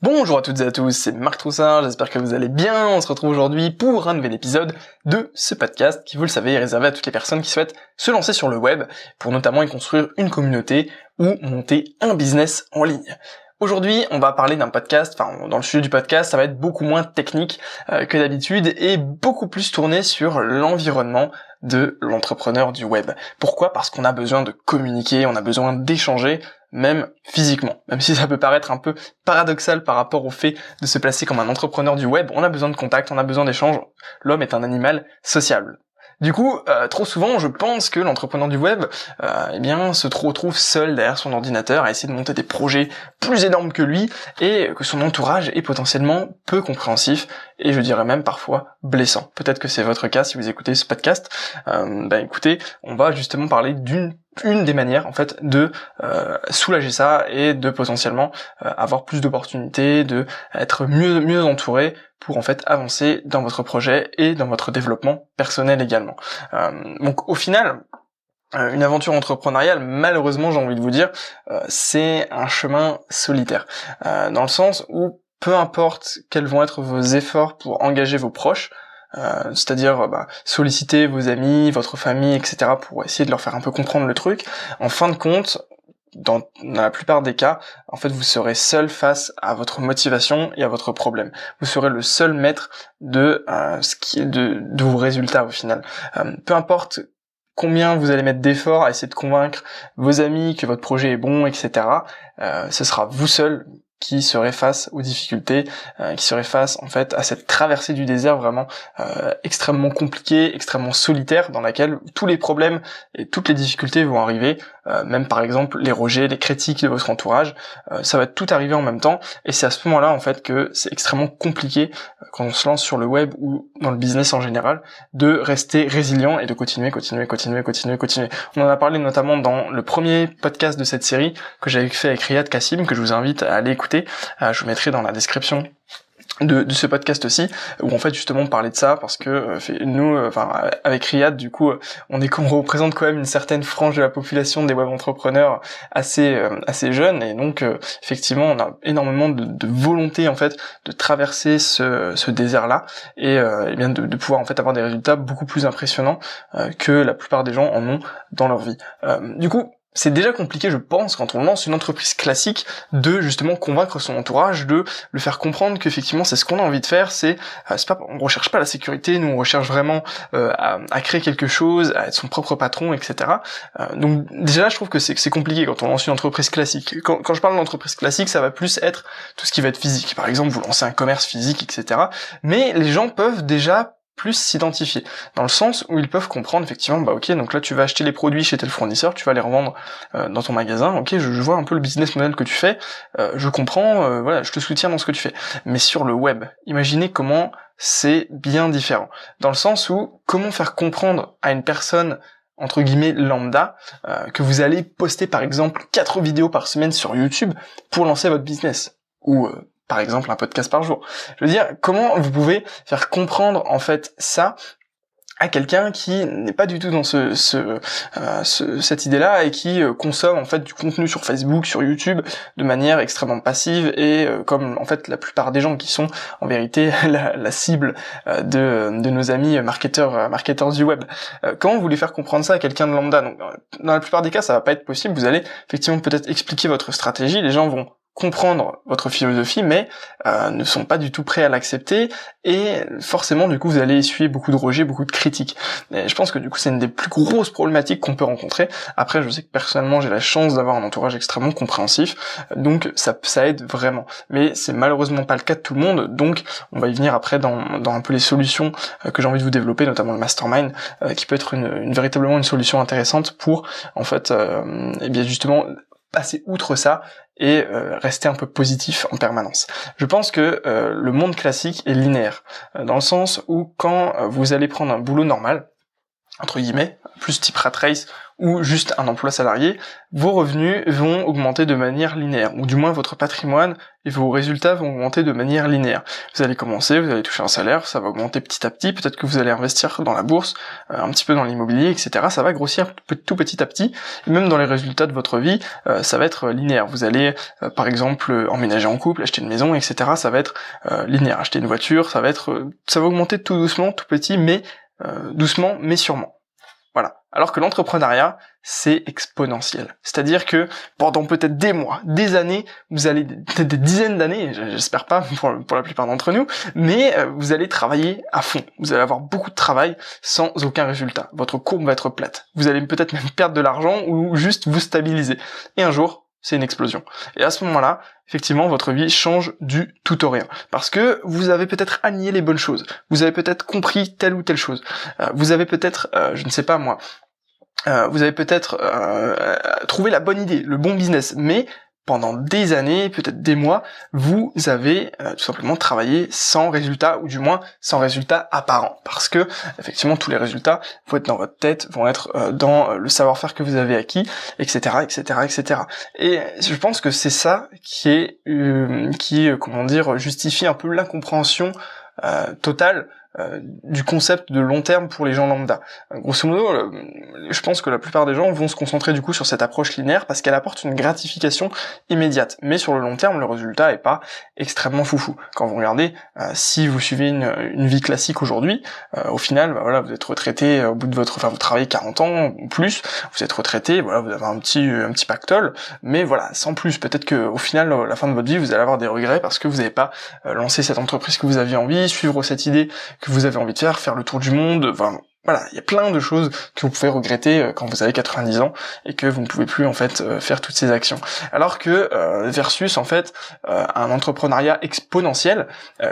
Bonjour à toutes et à tous, c'est Marc Troussard, j'espère que vous allez bien. On se retrouve aujourd'hui pour un nouvel épisode de ce podcast qui, vous le savez, est réservé à toutes les personnes qui souhaitent se lancer sur le web pour notamment y construire une communauté ou monter un business en ligne. Aujourd'hui, on va parler d'un podcast, enfin dans le sujet du podcast, ça va être beaucoup moins technique euh, que d'habitude et beaucoup plus tourné sur l'environnement de l'entrepreneur du web. Pourquoi? Parce qu'on a besoin de communiquer, on a besoin d'échanger, même physiquement. Même si ça peut paraître un peu paradoxal par rapport au fait de se placer comme un entrepreneur du web, on a besoin de contact, on a besoin d'échange. L'homme est un animal sociable. Du coup, euh, trop souvent, je pense que l'entrepreneur du web, euh, eh bien, se retrouve seul derrière son ordinateur à essayer de monter des projets plus énormes que lui et que son entourage est potentiellement peu compréhensif et je dirais même parfois blessant. Peut-être que c'est votre cas si vous écoutez ce podcast. Euh, bah, écoutez, on va justement parler d'une une des manières en fait de euh, soulager ça et de potentiellement euh, avoir plus d'opportunités, de être mieux mieux entouré pour en fait avancer dans votre projet et dans votre développement personnel également. Euh, donc au final, une aventure entrepreneuriale, malheureusement j'ai envie de vous dire, c'est un chemin solitaire. dans le sens où peu importe quels vont être vos efforts pour engager vos proches, euh, c'est-à-dire bah, solliciter vos amis, votre famille, etc. pour essayer de leur faire un peu comprendre le truc. En fin de compte, dans, la plupart des cas, en fait, vous serez seul face à votre motivation et à votre problème. Vous serez le seul maître de euh, ce qui est de, vos résultats au final. Euh, peu importe combien vous allez mettre d'efforts à essayer de convaincre vos amis que votre projet est bon, etc. ce sera vous seul qui serait face aux difficultés, euh, qui serait face en fait à cette traversée du désert vraiment euh, extrêmement compliquée, extrêmement solitaire, dans laquelle tous les problèmes et toutes les difficultés vont arriver, euh, même par exemple les rejets, les critiques de votre entourage, ça va tout arriver en même temps, et c'est à ce moment-là en fait que c'est extrêmement compliqué quand on se lance sur le web ou dans le business en général, de rester résilient et de continuer, continuer, continuer, continuer, continuer. On en a parlé notamment dans le premier podcast de cette série que j'avais fait avec Riyad Kassim, que je vous invite à aller écouter. Euh, je vous mettrai dans la description de, ce podcast aussi où en fait justement on de ça parce que euh, nous euh, enfin avec Riyad du coup on est qu'on représente quand même une certaine frange de la population des web entrepreneurs assez assez jeunes. Et donc effectivement on a énormément de, volonté en fait de traverser ce, ce désert là et, et bien de, de, pouvoir en fait avoir des résultats beaucoup plus impressionnants que la plupart des gens en ont dans leur vie. Du coup c'est déjà compliqué, je pense, quand on lance une entreprise classique, de justement convaincre son entourage, de le faire comprendre qu'effectivement c'est ce qu'on a envie de faire. C'est, euh, pas, on recherche pas la sécurité, nous on recherche vraiment euh, à, créer quelque chose, à être son propre patron, etc. Euh, donc déjà, je trouve que c'est, compliqué quand on lance une entreprise classique. Quand je parle d'entreprise classique, ça va plus être tout ce qui va être physique. Par exemple, vous lancez un commerce physique, etc. Mais les gens peuvent déjà plus s'identifier. Dans le sens où ils peuvent comprendre effectivement bah ok donc là tu vas acheter les produits chez tel fournisseur tu vas les revendre euh, dans ton magasin ok je, vois un peu le business model que tu fais euh, je comprends euh, voilà je te soutiens dans ce que tu fais. Mais sur le web imaginez comment c'est bien différent. Dans le sens où comment faire comprendre à une personne entre guillemets lambda que vous allez poster par exemple quatre vidéos par semaine sur YouTube pour lancer votre business? Ou par exemple un podcast par jour. Je veux dire, comment vous pouvez faire comprendre en fait ça à quelqu'un qui n'est pas du tout dans ce, ce, euh, cette idée-là et qui euh, consomme en fait du contenu sur Facebook, sur YouTube de manière extrêmement passive et euh, comme en fait la plupart des gens qui sont en vérité la, cible de, de nos amis marketeurs marketeurs du web. comment vous voulez faire comprendre ça à quelqu'un de lambda? Donc dans la plupart des cas ça va pas être possible. Vous allez effectivement peut-être expliquer votre stratégie, les gens vont comprendre votre philosophie, mais euh, ne sont pas du tout prêts à l'accepter, et forcément, du coup, vous allez essuyer beaucoup de rejets, beaucoup de critiques. Et je pense que du coup, c'est une des plus grosses problématiques qu'on peut rencontrer. Après, je sais que personnellement, j'ai la chance d'avoir un entourage extrêmement compréhensif, donc ça, ça aide vraiment. Mais c'est malheureusement pas le cas de tout le monde, donc on va y venir après dans, dans un peu les solutions euh, que j'ai envie de vous développer, notamment le mastermind, euh, qui peut être une, une, véritablement une solution intéressante pour, en fait, euh, et bien justement passer outre ça et euh, rester un peu positif en permanence. Je pense que euh, le monde classique est linéaire, euh, dans le sens où quand vous allez prendre un boulot normal, entre guillemets, plus type rat race, ou juste un emploi salarié, vos revenus vont augmenter de manière linéaire, ou du moins votre patrimoine et vos résultats vont augmenter de manière linéaire. Vous allez commencer, vous allez toucher un salaire, ça va augmenter petit à petit, peut-être que vous allez investir dans la bourse, euh, un petit peu dans l'immobilier, etc. Ça va grossir tout petit à petit, et même dans les résultats de votre vie, euh, ça va être linéaire. Vous allez, euh, par exemple, emménager en couple, acheter une maison, etc. Ça va être linéaire. Acheter une voiture, ça va être, ça va augmenter tout doucement, tout petit, mais doucement, mais sûrement. Voilà. Alors que l'entrepreneuriat, c'est exponentiel. C'est-à-dire que pendant peut-être des mois, des années, vous allez des dizaines d'années, j'espère pas pour, la plupart d'entre nous, mais euh, vous allez travailler à fond. Vous allez avoir beaucoup de travail sans aucun résultat. Votre courbe va être plate. Vous allez peut-être même perdre de l'argent ou juste vous stabiliser. Et un jour, c'est une explosion. Et à ce moment-là, effectivement, votre vie change du tout au rien. Parce que vous avez peut-être aligné les bonnes choses. Vous avez peut-être compris telle ou telle chose. Euh, vous avez peut-être, euh, je ne sais pas moi, euh, vous avez peut-être trouvé la bonne idée, le bon business, mais pendant des années, peut-être des mois, vous avez euh, tout simplement travaillé sans résultat, ou du moins sans résultat apparent. Parce que, effectivement, tous les résultats vont être dans votre tête, vont être euh, dans euh, le savoir-faire que vous avez acquis, etc., etc., etc. Et je pense que c'est ça qui est, qui, comment dire, justifie un peu l'incompréhension totale euh, du concept de long terme pour les gens lambda. Euh, grosso modo, euh, je pense que la plupart des gens vont se concentrer du coup sur cette approche linéaire parce qu'elle apporte une gratification immédiate. Mais sur le long terme, le résultat est pas extrêmement foufou. Quand vous regardez, si vous suivez une, vie classique aujourd'hui, au final, bah, voilà, vous êtes retraité au bout de votre, enfin vous travaillez 40 ans ou plus, vous êtes retraité, voilà, vous avez un petit un petit pactole, mais voilà, sans plus. Peut-être que au final, la fin de votre vie, vous allez avoir des regrets parce que vous n'avez pas lancé cette entreprise que vous aviez envie, suivre cette idée que vous avez envie de faire, faire le tour du monde, voilà, il y a plein de choses que vous pouvez regretter euh, quand vous avez 90 ans et que vous ne pouvez plus en fait euh, faire toutes ces actions. Alors que euh, versus en fait un entrepreneuriat exponentiel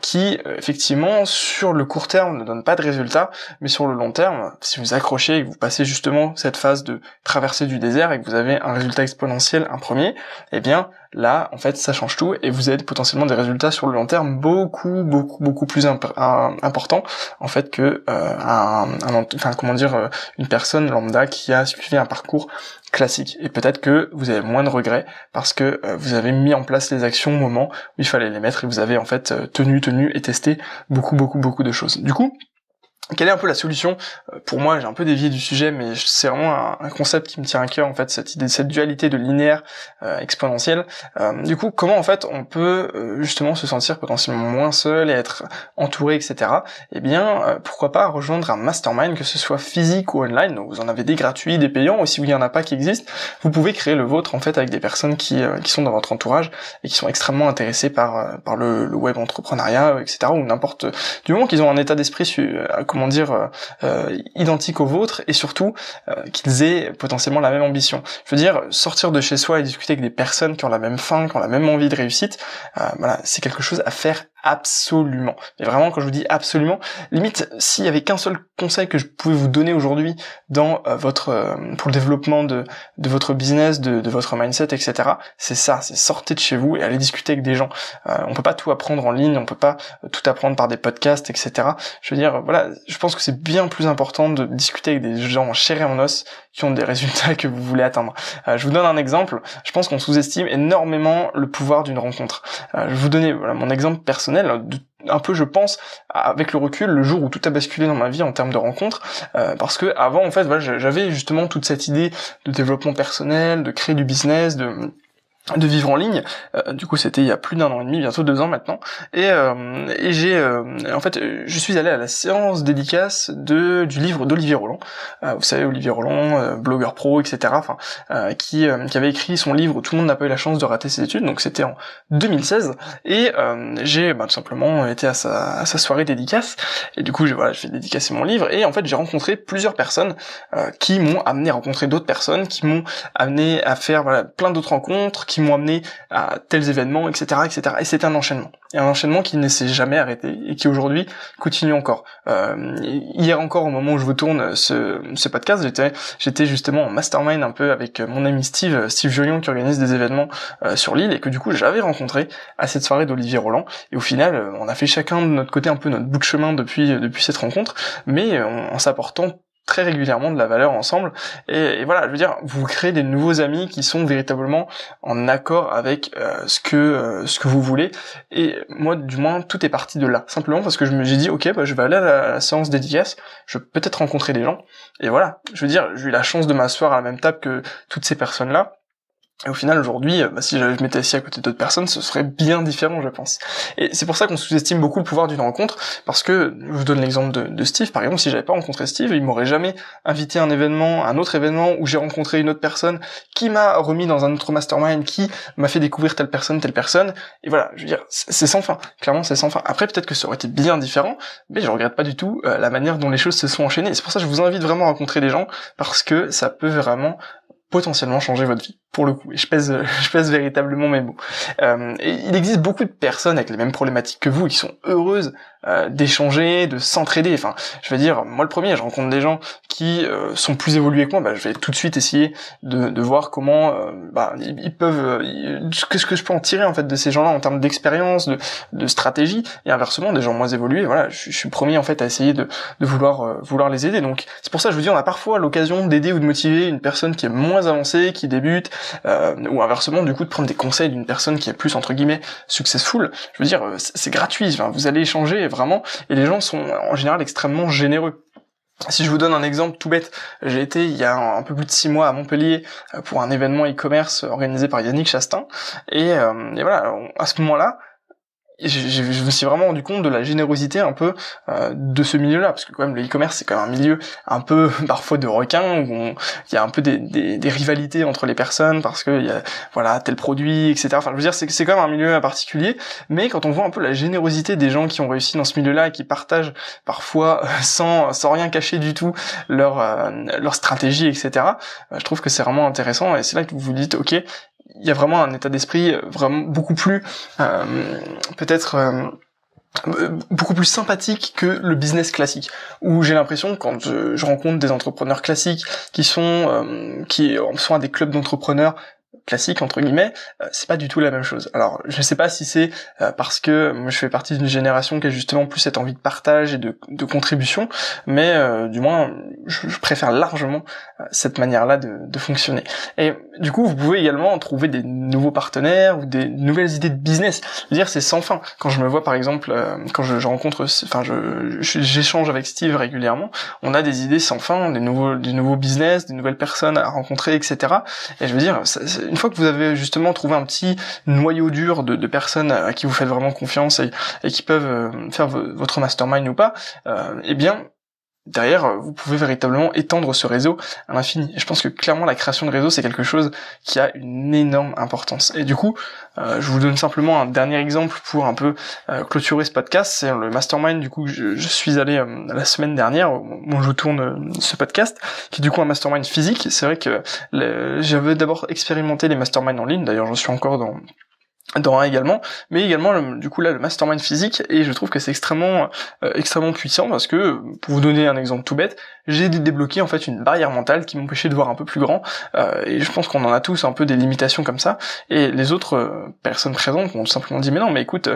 qui effectivement sur le court terme ne donne pas de résultats, mais sur le long terme, si vous accrochez et que vous passez justement cette phase de traversée du désert et que vous avez un résultat exponentiel, un premier, eh bien là en fait ça change tout et vous avez potentiellement des résultats sur le long terme beaucoup beaucoup beaucoup plus importants en fait que un, un enfin comment dire, euh, une personne lambda qui a suivi un parcours classique. Et peut-être que vous avez moins de regrets parce que euh, vous avez mis en place les actions au moment où il fallait les mettre et vous avez en fait euh, tenu, tenu et testé beaucoup, beaucoup, beaucoup de choses. Du coup, quelle est un peu la solution? Euh, Pour moi, j'ai un peu dévié du sujet, mais c'est vraiment un, concept qui me tient à cœur, en fait, cette idée, cette dualité de linéaire euh, exponentielle. Euh, du coup, comment en fait on peut justement se sentir potentiellement moins seul et être entouré, etc. Eh bien, pourquoi pas rejoindre un mastermind, que ce soit physique ou online. Donc, vous en avez des gratuits, des payants, ou si il n'y en a pas qui existent, vous pouvez créer le vôtre en fait avec des personnes qui, qui sont dans votre entourage et qui sont extrêmement intéressées par par le, le web entrepreneuriat, etc. Ou n'importe du moment qu'ils ont un état d'esprit dire, euh, euh, identiques au vôtre et surtout euh, qu'ils aient potentiellement la même ambition. Je veux dire, sortir de chez soi et discuter avec des personnes qui ont la même faim, qui ont la même envie de réussite, voilà, c'est quelque chose à faire absolument. Et vraiment, quand je vous dis absolument, limite, s'il y avait qu'un seul conseil que je pouvais vous donner aujourd'hui dans euh, votre euh, pour le développement de, de votre business, de, de votre mindset, etc., c'est ça, c'est sortir de chez vous et aller discuter avec des gens. Euh, on peut pas tout apprendre en ligne, on peut pas tout apprendre par des podcasts, etc. Je veux dire, voilà, je pense que c'est bien plus important de discuter avec des gens en et en os qui ont des résultats que vous voulez atteindre. je vous donne un exemple. Je pense qu'on sous-estime énormément le pouvoir d'une rencontre. je vais vous donner voilà, mon exemple personnel un peu je pense avec le recul le jour où tout a basculé dans ma vie en termes de rencontres euh, parce que avant en fait j'avais justement toute cette idée de développement personnel de créer du business de de vivre en ligne. Euh, du coup, c'était il y a plus d'un an et demi, bientôt deux ans maintenant. Et, euh, et j'ai, euh, en fait, je suis allé à la séance dédicace de du livre d'Olivier Roland. vous savez, Olivier Roland, blogueur pro, etc. Enfin, qui, qui avait écrit son livre Tout le monde n'a pas eu la chance de rater ses études. Donc c'était en 2016. Et j'ai bah, tout simplement été à sa, à sa soirée dédicace. Et du coup, j'ai voilà, j'ai dédicacé mon livre. Et en fait, j'ai rencontré plusieurs personnes qui m'ont amené à rencontrer d'autres personnes, qui m'ont amené à faire voilà plein d'autres rencontres, m'ont amené à tels événements, etc., etc. Et c'est un enchaînement. Et un enchaînement qui ne s'est jamais arrêté et qui aujourd'hui continue encore. Euh, hier encore, au moment où je vous tourne ce, ce podcast, j'étais, j'étais justement en mastermind un peu avec mon ami Steve, Steve Jolion, qui organise des événements euh, sur l'île et que du coup j'avais rencontré à cette soirée d'Olivier Roland. Et au final, euh, on a fait chacun de notre côté un peu notre bout de chemin depuis depuis cette rencontre, mais en s'apportant très régulièrement de la valeur ensemble. Et, voilà, je veux dire, vous créez des nouveaux amis qui sont véritablement en accord avec euh, ce que euh, ce que vous voulez. Et moi, du moins, tout est parti de là. Simplement parce que je me j'ai dit, ok, bah, je vais aller à la, séance dédicace, je vais peut-être rencontrer des gens. Et voilà, je veux dire, j'ai eu la chance de m'asseoir à la même table que toutes ces personnes-là. Et au final, aujourd'hui, euh, bah, si je m'étais assis à côté d'autres personnes, ce serait bien différent, je pense. Et c'est pour ça qu'on sous-estime beaucoup le pouvoir d'une rencontre, parce que, je vous donne l'exemple de, Steve, par exemple, si j'avais pas rencontré Steve, il m'aurait jamais invité à un événement, un autre événement, où j'ai rencontré une autre personne, qui m'a remis dans un autre mastermind, qui m'a fait découvrir telle personne, telle personne, et voilà, je veux dire, c'est sans fin, clairement c'est sans fin. Après, peut-être que ça aurait été bien différent, mais je regrette pas du tout euh, la manière dont les choses se sont enchaînées. C'est pour ça que je vous invite vraiment à rencontrer des gens, parce que ça peut vraiment potentiellement changer votre vie pour le coup. Et je pèse, je pèse véritablement mes mots. Euh, il existe beaucoup de personnes avec les mêmes problématiques que vous qui sont heureuses euh, d'échanger, de s'entraider. Enfin, je veux dire, moi le premier, je rencontre des gens qui euh, sont plus évolués que moi. Bah, je vais tout de suite essayer de, de voir comment euh, bah, ils, peuvent, qu'est-ce que je peux en tirer en fait de ces gens-là en termes d'expérience, de, de stratégie. Et inversement, des gens moins évolués, voilà, je, je suis premier en fait à essayer de, de vouloir, vouloir les aider. Donc c'est pour ça je vous dis, on a parfois l'occasion d'aider ou de motiver une personne qui est moins avancée, qui débute, euh, ou inversement du coup de prendre des conseils d'une personne qui est plus entre guillemets successful. Je veux dire, euh, c'est gratuit, vous allez échanger vraiment, et les gens sont en général extrêmement généreux. Si je vous donne un exemple tout bête, j'ai été il y a un peu plus de six mois à Montpellier euh, pour un événement e-commerce organisé par Yannick Chastain, et, et voilà, à ce moment-là, je, me suis vraiment rendu compte de la générosité un peu euh, de ce milieu-là, parce que quand même le e-commerce c'est quand même un milieu un peu parfois de requin où il y a un peu des, des, des, rivalités entre les personnes parce que y a voilà tel produit etc. Enfin je veux dire c'est c'est quand même un milieu particulier, mais quand on voit un peu la générosité des gens qui ont réussi dans ce milieu-là et qui partagent parfois sans sans rien cacher du tout leur euh, leur stratégie etc. Euh, je trouve que c'est vraiment intéressant et c'est là que vous vous dites ok il y a vraiment un état d'esprit euh, vraiment beaucoup plus euh, peut-être euh, beaucoup plus sympathique que le business classique. Où j'ai l'impression quand je, rencontre des entrepreneurs classiques qui sont qui sont à des clubs d'entrepreneurs classique entre guillemets, euh, c'est pas du tout la même chose. Alors je sais pas si c'est euh, parce que moi, je fais partie d'une génération qui a justement plus cette envie de partage et de, de contribution, mais euh, du moins je, préfère largement cette manière-là de, de, fonctionner. Et du coup vous pouvez également trouver des nouveaux partenaires ou des nouvelles idées de business. Je veux dire c'est sans fin. Quand je me vois par exemple, quand je, je rencontre, enfin je j'échange avec Steve régulièrement, on a des idées sans fin, des nouveaux des nouveaux business, des nouvelles personnes à rencontrer, etc. Et je veux dire, ça, fois que vous avez justement trouvé un petit noyau dur de, personnes à qui vous faites vraiment confiance et, qui peuvent euh, faire votre mastermind ou pas, euh, eh bien derrière, euh, vous pouvez véritablement étendre ce réseau à l'infini. Je pense que clairement, la création de réseau, c'est quelque chose qui a une énorme importance. Et du coup, euh, je vous donne simplement un dernier exemple pour un peu euh, clôturer ce podcast. C'est le mastermind, du coup, je, je suis allé la semaine dernière, où je tourne ce podcast, qui est du coup un mastermind physique. C'est vrai que j'avais d'abord expérimenté les masterminds en ligne. D'ailleurs, je suis encore dans dans un également, mais également du coup là le mastermind physique et je trouve que c'est extrêmement euh, extrêmement puissant parce que pour vous donner un exemple tout bête, j'ai débloqué en fait une barrière mentale qui m'empêchait de voir un peu plus grand euh, et je pense qu'on en a tous un peu des limitations comme ça et les autres euh, personnes présentes ont simplement dit mais non mais écoute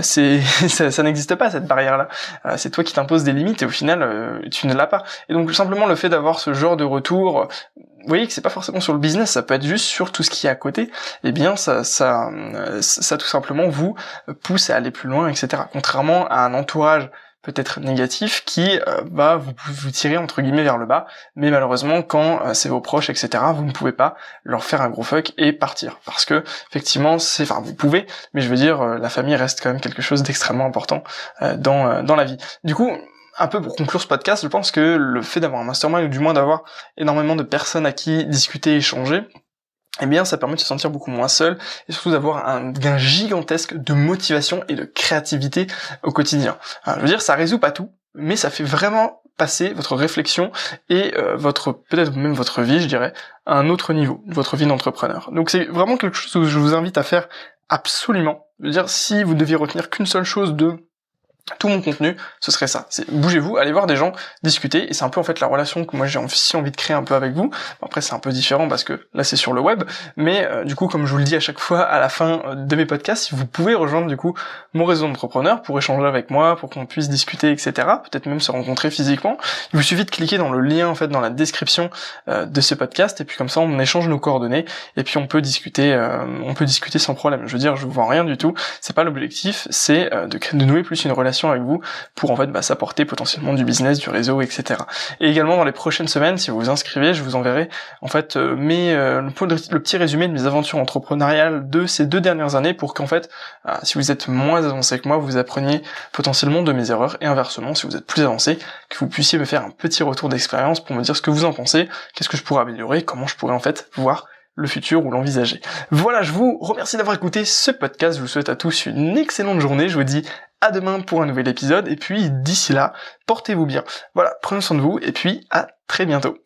c'est ça, ça n'existe pas cette barrière là c'est toi qui t'imposes des limites et au final tu ne l'as pas. Et donc simplement le fait d'avoir ce genre de retour vous voyez que c'est pas forcément sur le business, ça peut être juste sur tout ce qui est à côté, eh bien ça, ça, ça tout simplement vous pousse à aller plus loin, etc. Contrairement à un entourage peut-être négatif qui euh, va vous, vous tirer entre guillemets vers le bas, mais malheureusement quand euh, c'est vos proches, etc., vous ne pouvez pas leur faire un gros fuck et partir. Parce que effectivement, c'est, enfin vous pouvez, mais je veux dire, euh, la famille reste quand même quelque chose d'extrêmement important dans, dans la vie. Du coup, un peu pour conclure ce podcast, je pense que le fait d'avoir un mastermind, ou du moins d'avoir énormément de personnes à qui discuter, échanger, eh bien ça permet de se sentir beaucoup moins seul et surtout d'avoir un gain gigantesque de motivation et de créativité au quotidien. je veux dire, ça résout pas tout, mais ça fait vraiment passer votre réflexion et euh, votre peut-être même votre vie, je dirais, à un autre niveau, votre vie d'entrepreneur. Donc c'est vraiment quelque chose que je vous invite à faire absolument. Je veux dire, si vous deviez retenir qu'une seule chose de tout mon contenu, ce serait ça. C'est bougez-vous, allez voir des gens, discuter, et c'est un peu en fait la relation que moi j'ai aussi envie de créer un peu avec vous. Après c'est un peu différent parce que là c'est sur le web, mais euh, du coup comme je vous le dis à chaque fois à la fin euh, de mes podcasts, vous pouvez rejoindre du coup mon réseau d'entrepreneurs pour échanger avec moi, pour qu'on puisse discuter, etc. Peut-être même se rencontrer physiquement. Il vous suffit de cliquer dans le lien en fait dans la description euh, de ce podcast, et puis comme ça on échange nos coordonnées, et puis on peut discuter, on peut discuter sans problème. Je veux dire, je vous vends rien du tout. C'est pas l'objectif, c'est de, de nouer plus une relation avec vous pour en fait bah, s'apporter potentiellement du business, du réseau, etc. Et également dans les prochaines semaines, si vous vous inscrivez, je vous enverrai en fait euh, mes, euh, le, petit résumé de mes aventures entrepreneuriales de ces deux dernières années pour qu'en fait, euh, si vous êtes moins avancé que moi, vous appreniez potentiellement de mes erreurs et inversement, si vous êtes plus avancé, que vous puissiez me faire un petit retour d'expérience pour me dire ce que vous en pensez, qu'est-ce que je pourrais améliorer, comment je pourrais en fait voir le futur ou l'envisager. Voilà, je vous remercie d'avoir écouté ce podcast. Je vous souhaite à tous une excellente journée. Je vous dis à demain pour un nouvel épisode. Et puis d'ici là, portez-vous bien. Voilà, prenez soin de vous et puis à très bientôt.